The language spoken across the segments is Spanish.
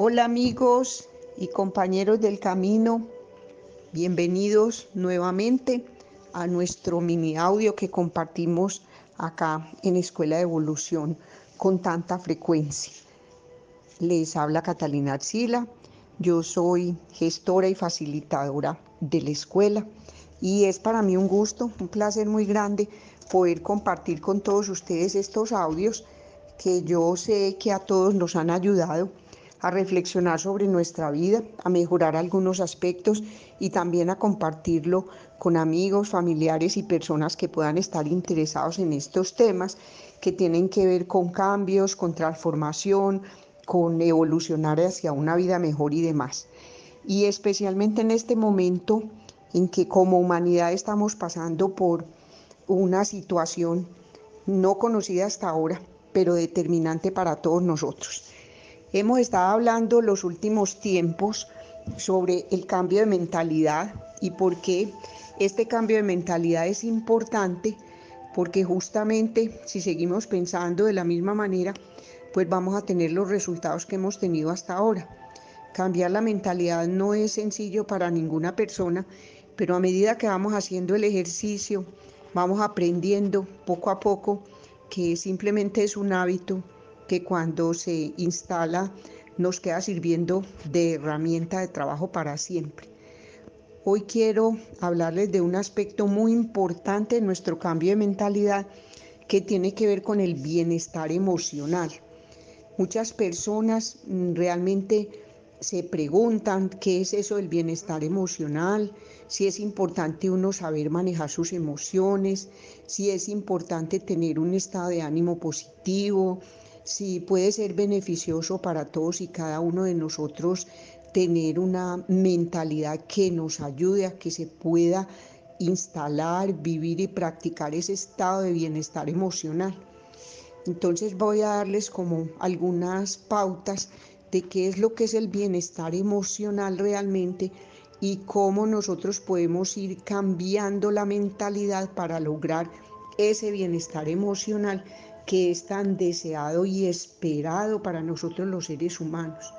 Hola amigos y compañeros del camino, bienvenidos nuevamente a nuestro mini audio que compartimos acá en Escuela de Evolución con tanta frecuencia. Les habla Catalina Arcila, yo soy gestora y facilitadora de la escuela y es para mí un gusto, un placer muy grande poder compartir con todos ustedes estos audios que yo sé que a todos nos han ayudado a reflexionar sobre nuestra vida, a mejorar algunos aspectos y también a compartirlo con amigos, familiares y personas que puedan estar interesados en estos temas que tienen que ver con cambios, con transformación, con evolucionar hacia una vida mejor y demás. Y especialmente en este momento en que como humanidad estamos pasando por una situación no conocida hasta ahora, pero determinante para todos nosotros. Hemos estado hablando los últimos tiempos sobre el cambio de mentalidad y por qué este cambio de mentalidad es importante, porque justamente si seguimos pensando de la misma manera, pues vamos a tener los resultados que hemos tenido hasta ahora. Cambiar la mentalidad no es sencillo para ninguna persona, pero a medida que vamos haciendo el ejercicio, vamos aprendiendo poco a poco que simplemente es un hábito que cuando se instala nos queda sirviendo de herramienta de trabajo para siempre. Hoy quiero hablarles de un aspecto muy importante de nuestro cambio de mentalidad que tiene que ver con el bienestar emocional. Muchas personas mm, realmente se preguntan qué es eso del bienestar emocional, si es importante uno saber manejar sus emociones, si es importante tener un estado de ánimo positivo, si puede ser beneficioso para todos y cada uno de nosotros tener una mentalidad que nos ayude a que se pueda instalar, vivir y practicar ese estado de bienestar emocional. Entonces voy a darles como algunas pautas de qué es lo que es el bienestar emocional realmente y cómo nosotros podemos ir cambiando la mentalidad para lograr ese bienestar emocional que es tan deseado y esperado para nosotros los seres humanos.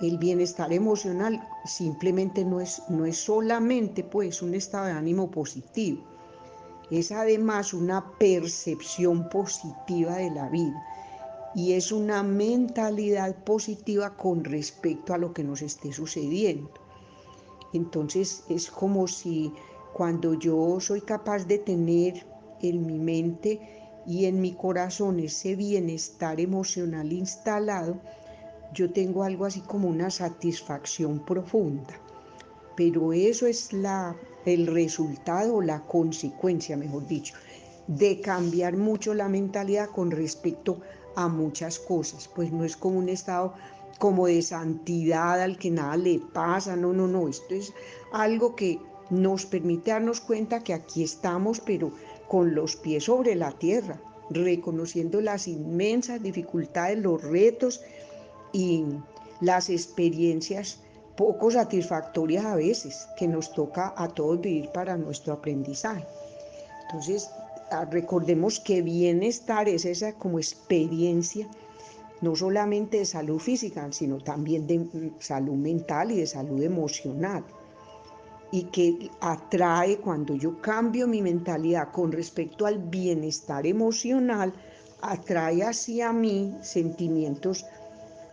El bienestar emocional simplemente no es, no es solamente pues un estado de ánimo positivo, es además una percepción positiva de la vida y es una mentalidad positiva con respecto a lo que nos esté sucediendo. Entonces es como si cuando yo soy capaz de tener en mi mente y en mi corazón ese bienestar emocional instalado, yo tengo algo así como una satisfacción profunda. Pero eso es la, el resultado o la consecuencia, mejor dicho, de cambiar mucho la mentalidad con respecto a muchas cosas, pues no es como un estado como de santidad al que nada le pasa, no, no, no, esto es algo que nos permite darnos cuenta que aquí estamos, pero con los pies sobre la tierra, reconociendo las inmensas dificultades, los retos y las experiencias poco satisfactorias a veces que nos toca a todos vivir para nuestro aprendizaje. Entonces, Ah, recordemos que bienestar es esa como experiencia no solamente de salud física, sino también de mm, salud mental y de salud emocional. Y que atrae cuando yo cambio mi mentalidad con respecto al bienestar emocional, atrae hacia mí sentimientos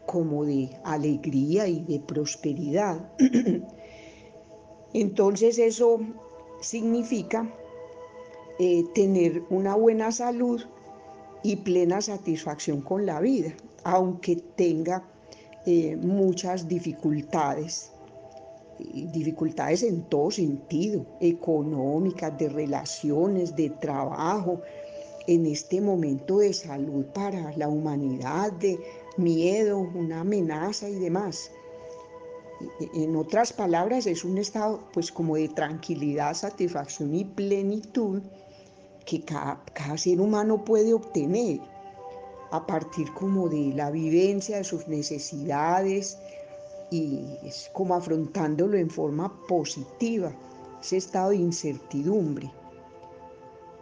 como de alegría y de prosperidad. Entonces eso significa eh, tener una buena salud y plena satisfacción con la vida, aunque tenga eh, muchas dificultades, dificultades en todo sentido, económicas, de relaciones, de trabajo, en este momento de salud para la humanidad, de miedo, una amenaza y demás. En otras palabras, es un estado pues como de tranquilidad, satisfacción y plenitud que cada, ser humano puede obtener a partir como de la vivencia de sus necesidades y es como afrontándolo en forma positiva, ese estado de incertidumbre.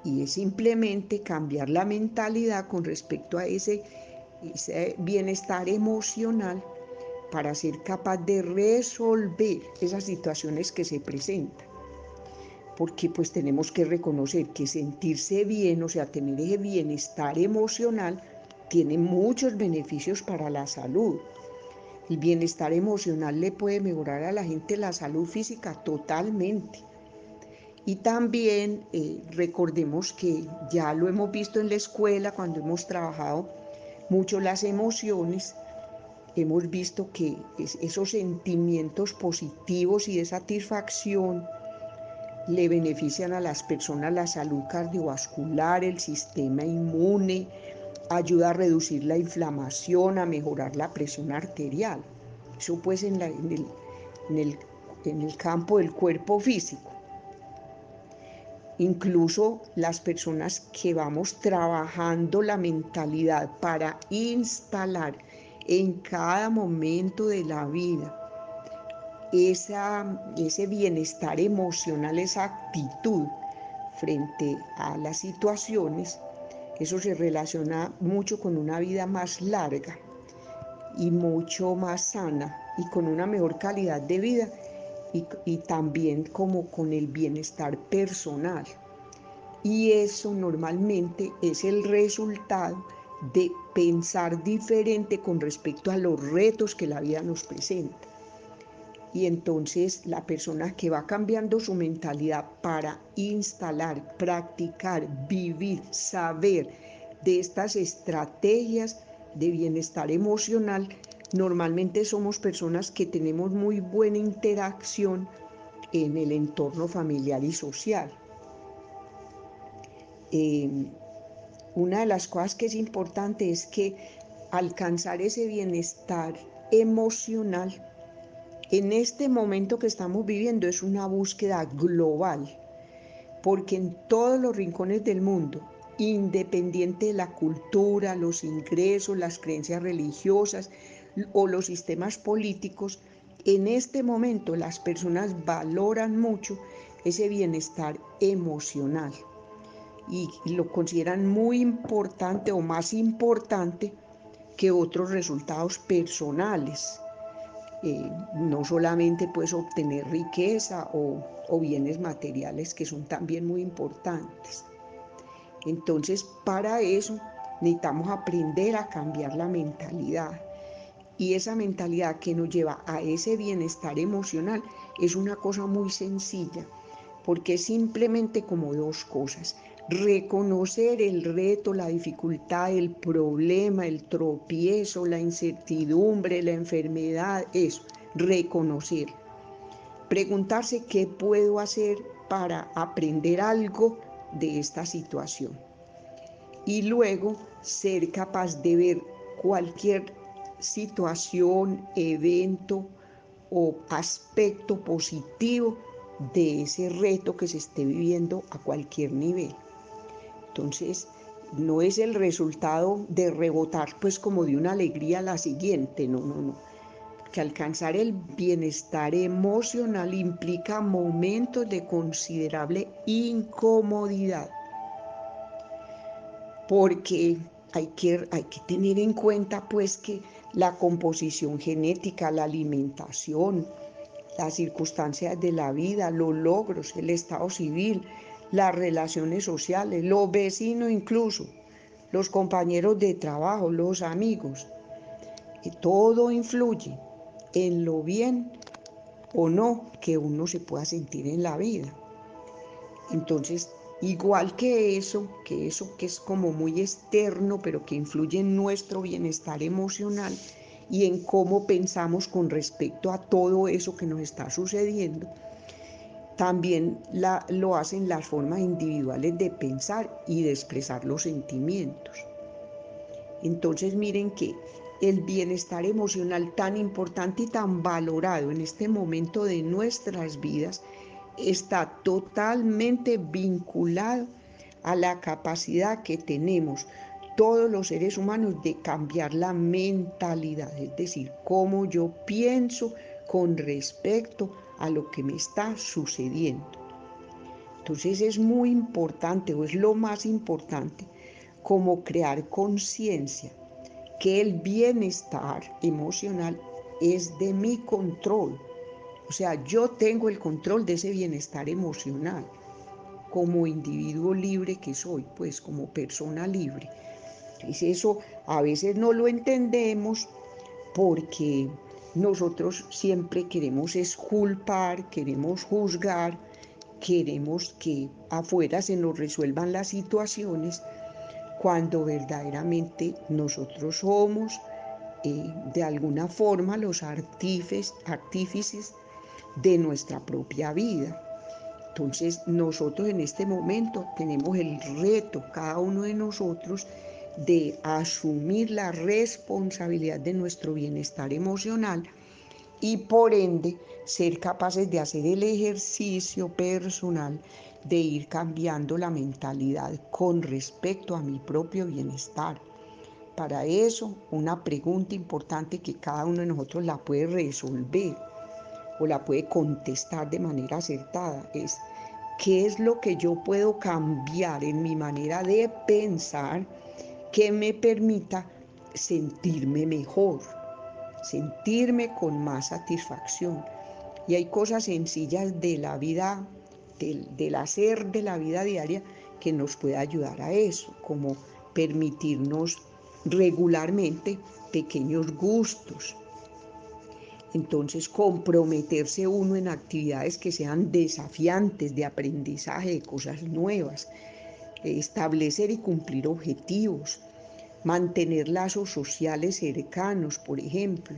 Y es simplemente cambiar la mentalidad con respecto a ese, bienestar emocional para ser capaz de resolver esas situaciones que se presentan. Porque pues tenemos que reconocer que sentirse bien, o sea, tener ese bienestar emocional, tiene muchos beneficios para la salud. El bienestar emocional le puede mejorar a la gente la salud física totalmente. Y también eh, recordemos que ya lo hemos visto en la escuela cuando hemos trabajado mucho las emociones, hemos visto que esos sentimientos positivos y de satisfacción le benefician a las personas la salud cardiovascular, el sistema inmune, ayuda a reducir la inflamación, a mejorar la presión arterial. Eso pues en, en el campo del cuerpo físico. Incluso las personas que vamos trabajando la mentalidad para instalar en cada momento de la vida esa, ese bienestar emocional, esa actitud frente a las situaciones, eso se relaciona mucho con una vida más larga y mucho más sana y con una mejor calidad de vida y, también como con el bienestar personal. Y eso normalmente es el resultado de pensar diferente con respecto a los retos que la vida nos presenta. Y entonces la persona que va cambiando su mentalidad para instalar, practicar, vivir, saber de estas estrategias de bienestar emocional, Normalmente somos personas que tenemos muy buena interacción en el entorno familiar y social. Em, una de las cosas que es importante es que alcanzar ese bienestar emocional en este momento que estamos viviendo es una búsqueda global, porque en todos los rincones del mundo, independiente de la cultura, los ingresos, las creencias religiosas, o los sistemas políticos, en este momento las personas valoran mucho ese bienestar emocional y lo consideran muy importante o más importante que otros resultados personales. Eh, no solamente pues obtener riqueza o, o bienes materiales que son también muy importantes. Entonces, para eso necesitamos aprender a cambiar la mentalidad y esa mentalidad que nos lleva a ese bienestar emocional es una cosa muy sencilla, porque es simplemente como dos cosas. Reconocer el reto, la dificultad, el problema, el tropiezo, la incertidumbre, la enfermedad, eso, reconocer. Preguntarse qué puedo hacer para aprender algo de esta situación. Y luego ser capaz de ver cualquier situación, evento o aspecto positivo de ese reto que se esté viviendo a cualquier nivel. Entonces, no es el resultado de rebotar pues como de una alegría a la siguiente, no, no, no. Que alcanzar el bienestar emocional implica momentos de considerable incomodidad. Porque hay que, hay que tener en cuenta pues que la composición genética, la alimentación, las circunstancias de la vida, los logros, el estado civil, las relaciones sociales, los vecinos incluso, los compañeros de trabajo, los amigos. Y todo influye en lo bien o no que uno se pueda sentir en la vida. Entonces, igual que eso, que eso que es como muy externo, pero que influye en nuestro bienestar emocional y en cómo pensamos con respecto a todo eso que nos está sucediendo, también lo hacen las formas individuales de pensar y de expresar los sentimientos. Entonces miren que el bienestar emocional tan importante y tan valorado en este momento de nuestras vidas está totalmente vinculado a la capacidad que tenemos todos los seres humanos de cambiar la mentalidad, es decir, cómo yo pienso con respecto a lo que me está sucediendo. Entonces es muy importante o es lo más importante como crear conciencia que el bienestar emocional es de mi control. O sea, yo tengo el control de ese bienestar emocional como individuo libre que soy, pues como persona libre. Es eso a veces no lo entendemos porque nosotros siempre queremos esculpar, queremos juzgar, queremos que afuera se nos resuelvan las situaciones cuando verdaderamente nosotros somos eh, de alguna forma los artífices de nuestra propia vida. Entonces nosotros en este momento tenemos el reto, cada uno de nosotros, de asumir la responsabilidad de nuestro bienestar emocional y por ende ser capaces de hacer el ejercicio personal de ir cambiando la mentalidad con respecto a mi propio bienestar. Para eso, una pregunta importante que cada uno de nosotros la puede resolver o la puede contestar de manera acertada es, ¿qué es lo que yo puedo cambiar en mi manera de pensar que me permita sentirme mejor, sentirme con más satisfacción? Y hay cosas sencillas de la vida, del, del hacer de la vida diaria, que nos puede ayudar a eso, como permitirnos regularmente pequeños gustos. Entonces, comprometerse uno en actividades que sean desafiantes de aprendizaje de cosas nuevas, establecer y cumplir objetivos, mantener lazos sociales cercanos, por ejemplo,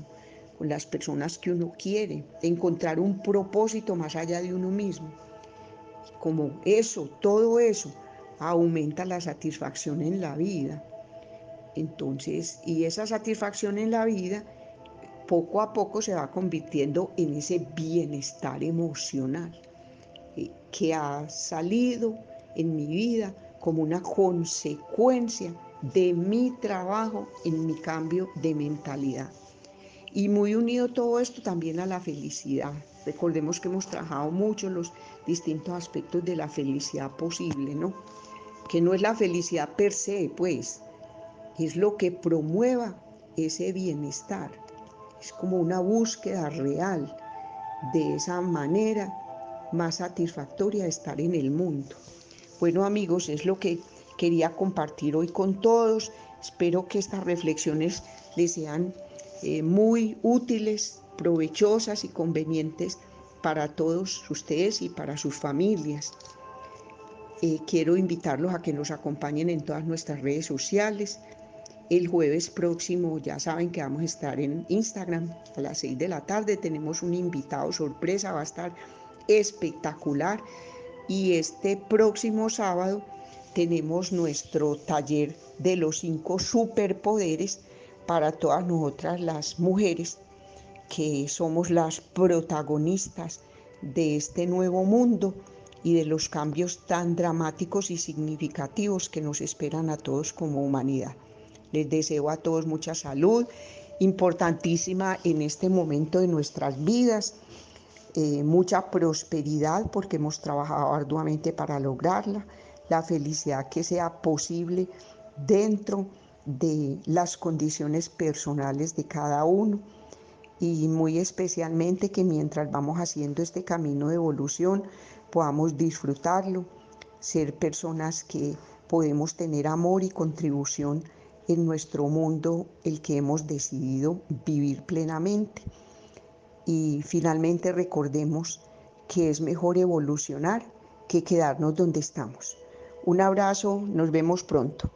con las personas que uno quiere, encontrar un propósito más allá de uno mismo. Como eso, todo eso aumenta la satisfacción en la vida. Entonces, y esa satisfacción en la vida poco a poco se va convirtiendo en ese bienestar emocional eh, que ha salido en mi vida como una consecuencia de mi trabajo en mi cambio de mentalidad. Y muy unido todo esto también a la felicidad. Recordemos que hemos trabajado mucho los distintos aspectos de la felicidad posible, ¿no? Que no es la felicidad per se, pues, es lo que promueva ese bienestar. Es como una búsqueda real de esa manera más satisfactoria de estar en el mundo. Bueno amigos, es lo que quería compartir hoy con todos. Espero que estas reflexiones les sean eh, muy útiles, provechosas y convenientes para todos ustedes y para sus familias. Eh, quiero invitarlos a que nos acompañen en todas nuestras redes sociales, el jueves próximo ya saben que vamos a estar en Instagram a las 6 de la tarde. Tenemos un invitado sorpresa, va a estar espectacular. Y este próximo sábado tenemos nuestro taller de los cinco superpoderes para todas nosotras las mujeres que somos las protagonistas de este nuevo mundo y de los cambios tan dramáticos y significativos que nos esperan a todos como humanidad. Les deseo a todos mucha salud, importantísima en este momento de nuestras vidas, eh, mucha prosperidad porque hemos trabajado arduamente para lograrla, la felicidad que sea posible dentro de las condiciones personales de cada uno y muy especialmente que mientras vamos haciendo este camino de evolución podamos disfrutarlo, ser personas que podemos tener amor y contribución en nuestro mundo el que hemos decidido vivir plenamente. Y finalmente recordemos que es mejor evolucionar que quedarnos donde estamos. Un abrazo, nos vemos pronto.